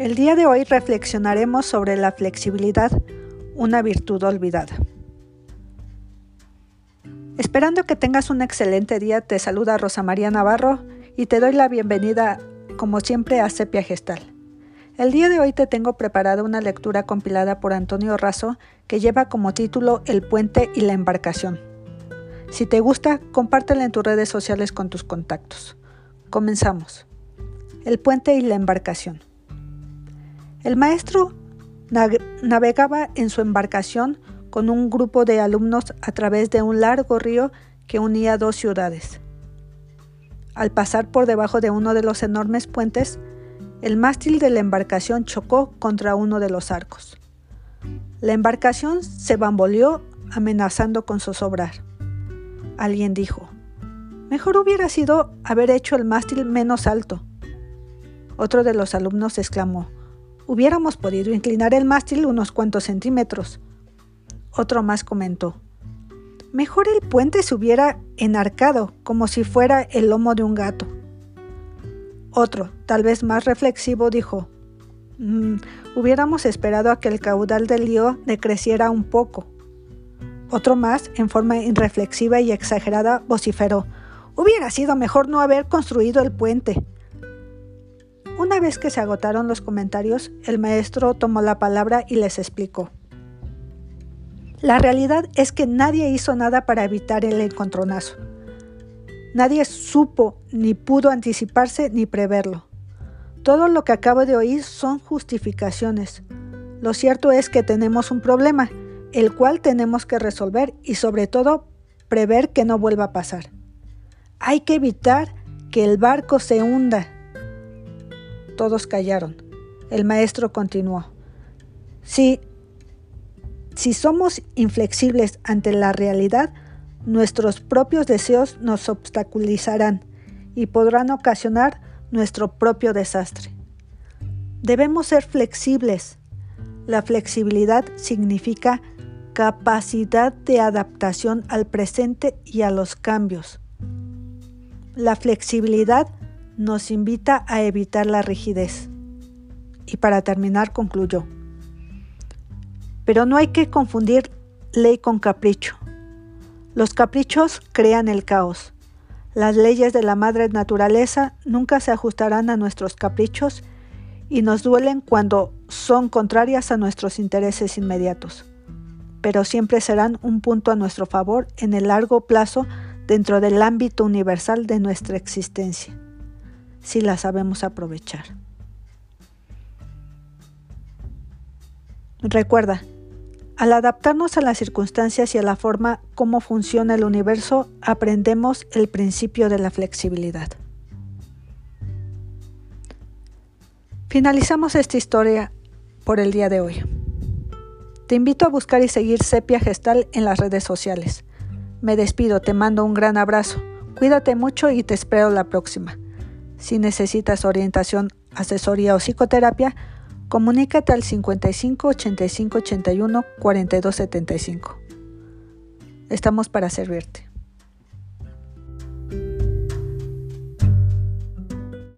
El día de hoy reflexionaremos sobre la flexibilidad, una virtud olvidada. Esperando que tengas un excelente día, te saluda Rosa María Navarro y te doy la bienvenida, como siempre, a Sepia Gestal. El día de hoy te tengo preparada una lectura compilada por Antonio Razo que lleva como título El puente y la embarcación. Si te gusta, compártela en tus redes sociales con tus contactos. Comenzamos. El puente y la embarcación. El maestro navegaba en su embarcación con un grupo de alumnos a través de un largo río que unía dos ciudades. Al pasar por debajo de uno de los enormes puentes, el mástil de la embarcación chocó contra uno de los arcos. La embarcación se bamboleó amenazando con zozobrar. Alguien dijo, mejor hubiera sido haber hecho el mástil menos alto. Otro de los alumnos exclamó, Hubiéramos podido inclinar el mástil unos cuantos centímetros. Otro más comentó. Mejor el puente se hubiera enarcado, como si fuera el lomo de un gato. Otro, tal vez más reflexivo, dijo. Mm, hubiéramos esperado a que el caudal del lío decreciera un poco. Otro más, en forma irreflexiva y exagerada, vociferó. Hubiera sido mejor no haber construido el puente. Una vez que se agotaron los comentarios, el maestro tomó la palabra y les explicó. La realidad es que nadie hizo nada para evitar el encontronazo. Nadie supo ni pudo anticiparse ni preverlo. Todo lo que acabo de oír son justificaciones. Lo cierto es que tenemos un problema, el cual tenemos que resolver y sobre todo prever que no vuelva a pasar. Hay que evitar que el barco se hunda todos callaron. El maestro continuó. Si, si somos inflexibles ante la realidad, nuestros propios deseos nos obstaculizarán y podrán ocasionar nuestro propio desastre. Debemos ser flexibles. La flexibilidad significa capacidad de adaptación al presente y a los cambios. La flexibilidad nos invita a evitar la rigidez. Y para terminar concluyó, pero no hay que confundir ley con capricho. Los caprichos crean el caos. Las leyes de la madre naturaleza nunca se ajustarán a nuestros caprichos y nos duelen cuando son contrarias a nuestros intereses inmediatos, pero siempre serán un punto a nuestro favor en el largo plazo dentro del ámbito universal de nuestra existencia si la sabemos aprovechar. Recuerda, al adaptarnos a las circunstancias y a la forma como funciona el universo, aprendemos el principio de la flexibilidad. Finalizamos esta historia por el día de hoy. Te invito a buscar y seguir Sepia Gestal en las redes sociales. Me despido, te mando un gran abrazo. Cuídate mucho y te espero la próxima. Si necesitas orientación, asesoría o psicoterapia, comunícate al 55 85 81 42 75. Estamos para servirte.